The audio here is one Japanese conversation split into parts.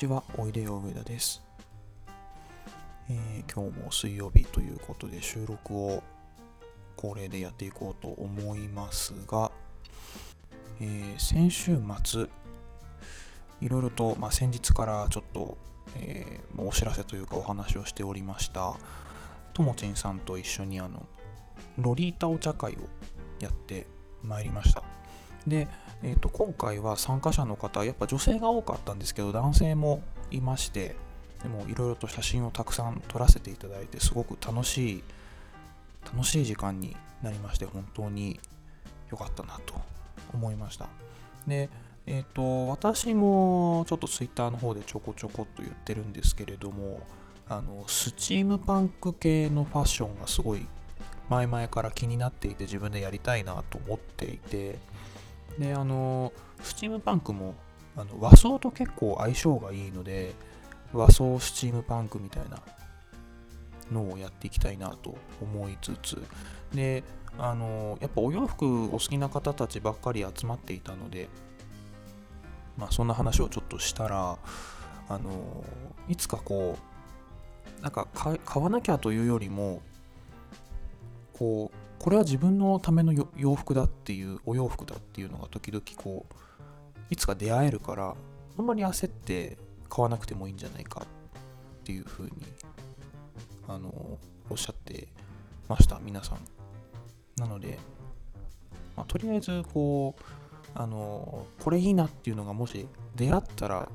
ちは、おいでよ上田です、えー今日も水曜日ということで収録を恒例でやっていこうと思いますが、えー先週末、いろいろと、まあ、先日からちょっと、えーお知らせというかお話をしておりました、ともちんさんと一緒にあの、ロリータお茶会をやってまいりました。で、えー、と今回は参加者の方やっぱ女性が多かったんですけど男性もいましてでもいろいろと写真をたくさん撮らせていただいてすごく楽しい楽しい時間になりまして本当に良かったなと思いました。でえっ、と私もちょっと Twitter の方でちょこちょこっと言ってるんですけれどもあのスチームパンク系のファッションがすごい前々から気になっていて自分でやりたいなと思っていてであのスチームパンクもあの和装と結構相性がいいので和装スチームパンクみたいなのをやっていきたいなと思いつつであのやっぱお洋服お好きな方たちばっかり集まっていたのでまあそんな話をちょっとしたらあのいつかこうなんか買買わなきゃというよりもこうこれは自分のための洋服だっていうお洋服だっていうのが時々こういつか出会えるからあんまり焦って買わなくてもいいんじゃないかっていうふうにあのおっしゃってました皆さん。なので、まあ、とりあえずこうあのこれいいなっていうのがもし出会ったら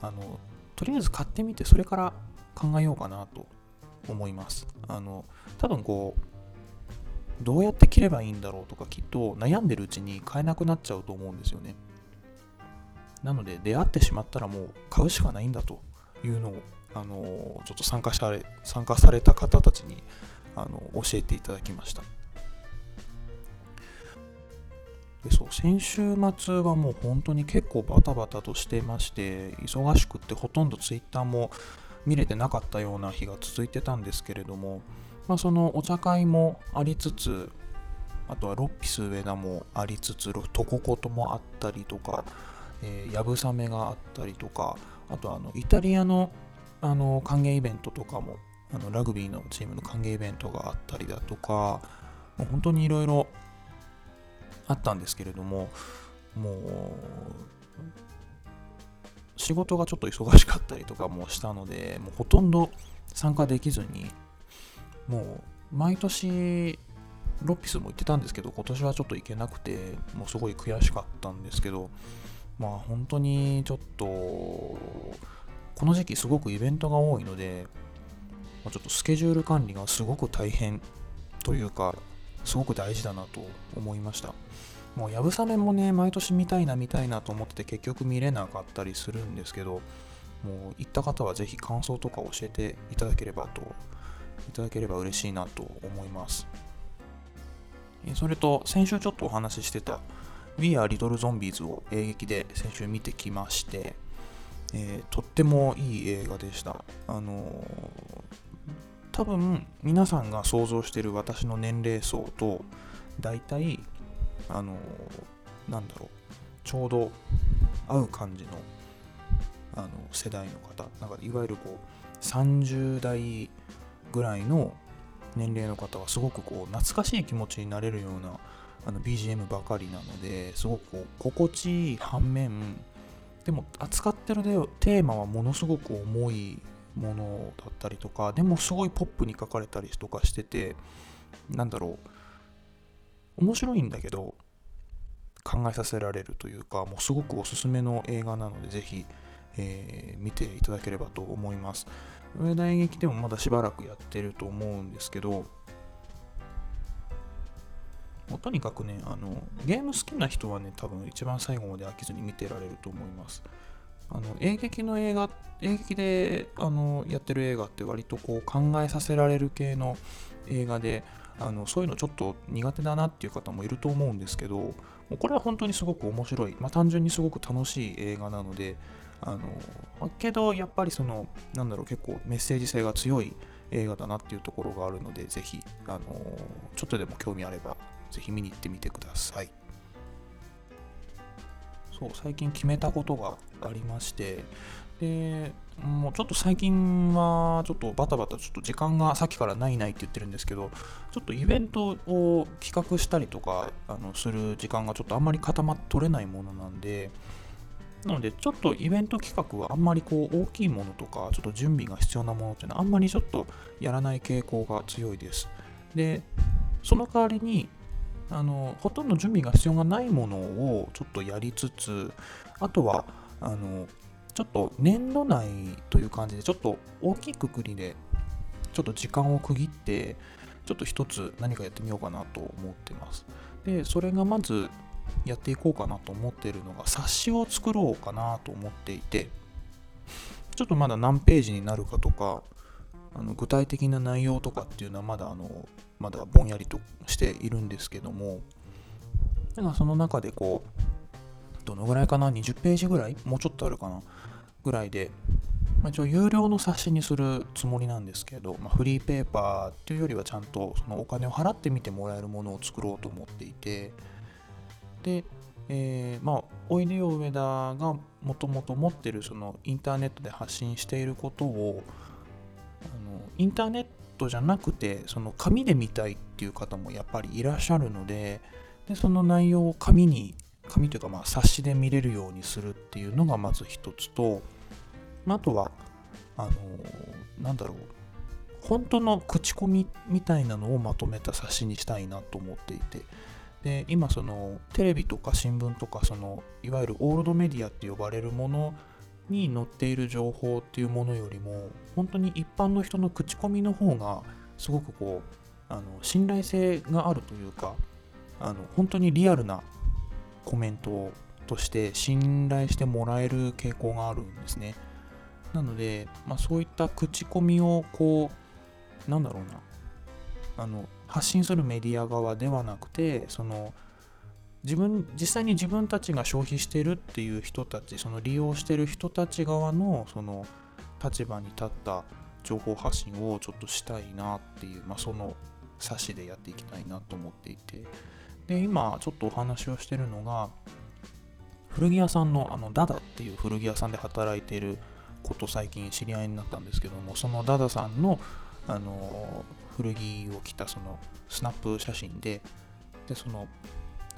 あのとりあえず買ってみてそれから考えようかなと思います。あの多分こうどうやって着ればいいんだろうとかきっと悩んでるうちに買えなくなっちゃうと思うんですよね。なので出会ってしまったらもう買うしかないんだというのを、あのちょっと参加され参加された方たちにあの教えていただきました。でそう先週末はもう本当に結構バタバタとしてまして忙しくってほとんどツイッターも見れてなかったような日が続いてたんですけれどもまあ、そのお茶会もありつつ、あとはロッピス上田もありつつ、トココトもあったりとか、えー、やぶさめがあったりとか、あとあのイタリアのあの歓迎イベントとかも、あのラグビーのチームの歓迎イベントがあったりだとか、もう本当にいろいろあったんですけれども、もう、仕事がちょっと忙しかったりとかもしたので、もうほとんど参加できずに、もう毎年ロッピスも行ってたんですけど今年はちょっと行けなくてもうすごい悔しかったんですけどまあ本当にちょっとこの時期すごくイベントが多いのでまちょっとスケジュール管理がすごく大変というかすごく大事だなと思いました。もうやぶさめもね毎年見たいな見たいなと思ってて結局見れなかったりするんですけどもう行った方はぜひ感想とか教えていただければといただければ嬉しいなと思います。それと、先週ちょっとお話ししてた We Are Little Zombies を映劇で先週見てきまして、えーとってもいい映画でした。あのー多分皆さんが想像してる私の年齢層と大体あのーなんだろうちょうど合う感じのあの世代の方なんかいわゆるこう30代ぐらいの年齢の方はすごくこう懐かしい気持ちになれるようなあの BGM ばかりなのですごく心地いい反面でも扱ってるテーマはものすごく重いものだったりとかでもすごいポップに書かれたりとかしててなんだろう面白いんだけど考えさせられるというかもうすごくおすすめの映画なのでぜひ、えー見ていただければと思います。上田演劇でもまだしばらくやってると思うんですけど、もうとにかくねあの、ゲーム好きな人はね、多分一番最後まで飽きずに見てられると思います。あの演劇の映画、演劇であのやってる映画って割とこう考えさせられる系の映画で、あのそういうのちょっと苦手だなっていう方もいると思うんですけど、これは本当にすごく面白い、まあ、単純にすごく楽しい映画なので、あのけどやっぱりそのなんだろう結構メッセージ性が強い映画だなっていうところがあるのでぜひあのちょっとでも興味あればぜひ見に行ってみてください。そう最近決めたことがありましてでもうちょっと最近はちょっとバタバタちょっと時間がさっきからないないって言ってるんですけどちょっとイベントを企画したりとかあのする時間がちょっとあんまり固まって取れないものなんでなのでちょっとイベント企画はあんまりこう大きいものとかちょっと準備が必要なものっていうのはあんまりちょっとやらない傾向が強いです。でその代わりにあのほとんど準備が必要がないものをちょっとやりつつあとはあのちょっと年度内という感じでちょっと大きいくくりでちょっと時間を区切ってちょっと一つ何かやってみようかなと思ってます。でそれがまずやっていこうかなと思ってるのが冊子を作ろうかなと思っていてちょっとまだ何ページになるかとかあの具体的な内容とかっていうのはまだあのまだぼんやりとしているんですけどもだからその中でこうどのぐらいかな？20ページぐらい？もうちょっとあるかな？ぐらいで、まあ、一応有料の冊子にするつもりなんですけど、まあ、フリーペーパーっていうよりはちゃんとそのお金を払ってみてもらえるものを作ろうと思っていてで、えー、まあおいでよ上田がもともと持ってるそのインターネットで発信していることをあのインターネットじゃなくてその紙で見たいっていう方もやっぱりいらっしゃるのででその内容を紙に紙というかまあ冊子で見れるようにするっていうのがまず一つと、あとはあのなんだろう本当の口コミみたいなのをまとめた冊子にしたいなと思っていて。で今そのテレビとか新聞とかそのいわゆるオールドメディアって呼ばれるものに載っている情報っていうものよりも本当に一般の人の口コミの方がすごくこうあの信頼性があるというかあの本当にリアルなコメントとして信頼してもらえる傾向があるんですね。なので、まあ、そういった口コミをこうなんだろうなあの発信するメディア側ではなくてその自分実際に自分たちが消費してるっていう人たちその利用してる人たち側のその立場に立った情報発信をちょっとしたいなっていう、まあ、その冊子でやっていきたいなと思っていて。で今ちょっとお話をしてるのが古着屋さんのあのダダっていう古着屋さんで働いてること最近知り合いになったんですけどもそのダダさんのあの古着を着たそのスナップ写真ででその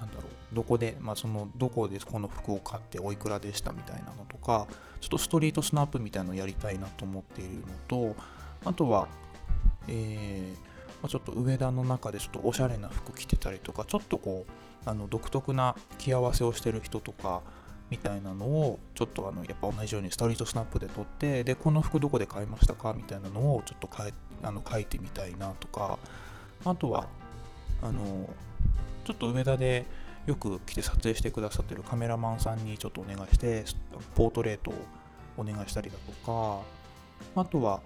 なんだろうどこで、まあ、そのどこでこの服を買っておいくらでしたみたいなのとかちょっとストリートスナップみたいなのをやりたいなと思っているのとあとは、えーま、ちょっと上田の中でちょっとおしゃれな服着てたりとかちょっとこうあの独特な着合わせをしてる人とかみたいなのをちょっとあのやっぱ同じようにストリートスナップで撮ってでこの服どこで買いましたか？みたいなのをちょっと書いあの書いてみたいなとかあとはあのちょっと上田でよく来て撮影してくださってるカメラマンさんにちょっとお願いしてポートレートをお願いしたりだとかあとは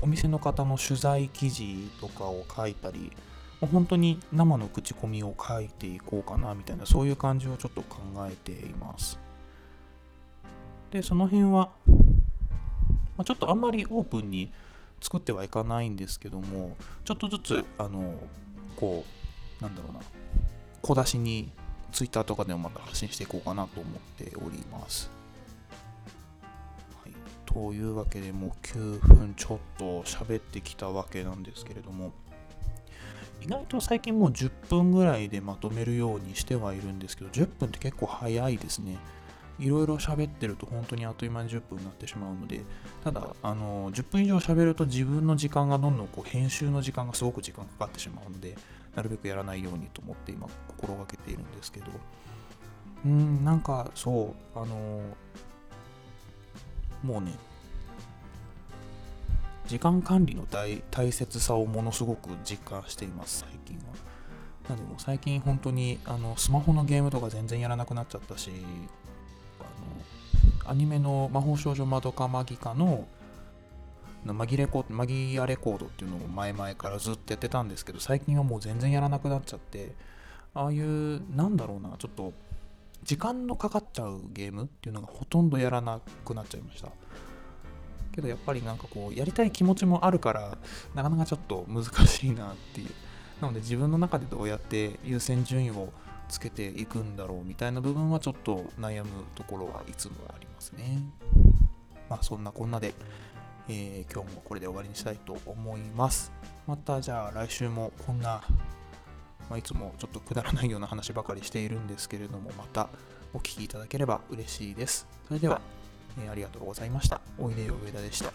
お店の方の取材記事とかを書いたり本当に生の口コミを書いていこうかなみたいなそういう感じをちょっと考えています。でその辺は、ま、ちょっとあんまりオープンに作ってはいかないんですけどもちょっとずつあのこうなんだろうな小出しに Twitter とかでもまた発信していこうかなと思っております。はい。というわけでもう9分ちょっと喋ってきたわけなんですけれども意外と最近もう10分ぐらいでまとめるようにしてはいるんですけど10分って結構早いですね。いろいろ喋ってると本当にあっという間に10分になってしまうのでただあの10分以上喋ると自分の時間がどんどんこう編集の時間がすごく時間かかってしまうのでなるべくやらないようにと思って今心がけているんですけど。うんなんかそうあのもうね時間管理の大大切さをものすごく実感しています最近は。でも最近本当にあのスマホのゲームとか全然やらなくなっちゃったしアニメの魔法少女まどかマギカのマギレコマギアレコードっていうのを前々からずっとやってたんですけど最近はもう全然やらなくなっちゃってああいうなんだろうなちょっと時間のかかっちゃうゲームっていうのがほとんどやらなくなっちゃいました。けどやっぱりなんかこうやりたい気持ちもあるからなかなかちょっと難しいなっていう。なので自分の中でどうやって優先順位をつけていくんだろうみたいな部分はちょっと悩むところはいつもありますね。まあそんなこんなで、えー、今日もこれで終わりにしたいと思います。またじゃあ来週もこんな、まあ、いつもちょっとくだらないような話ばかりしているんですけれども、またお聴きいただければ嬉しいです。それでは、えー、ありがとうございました。おいでよ上田でした。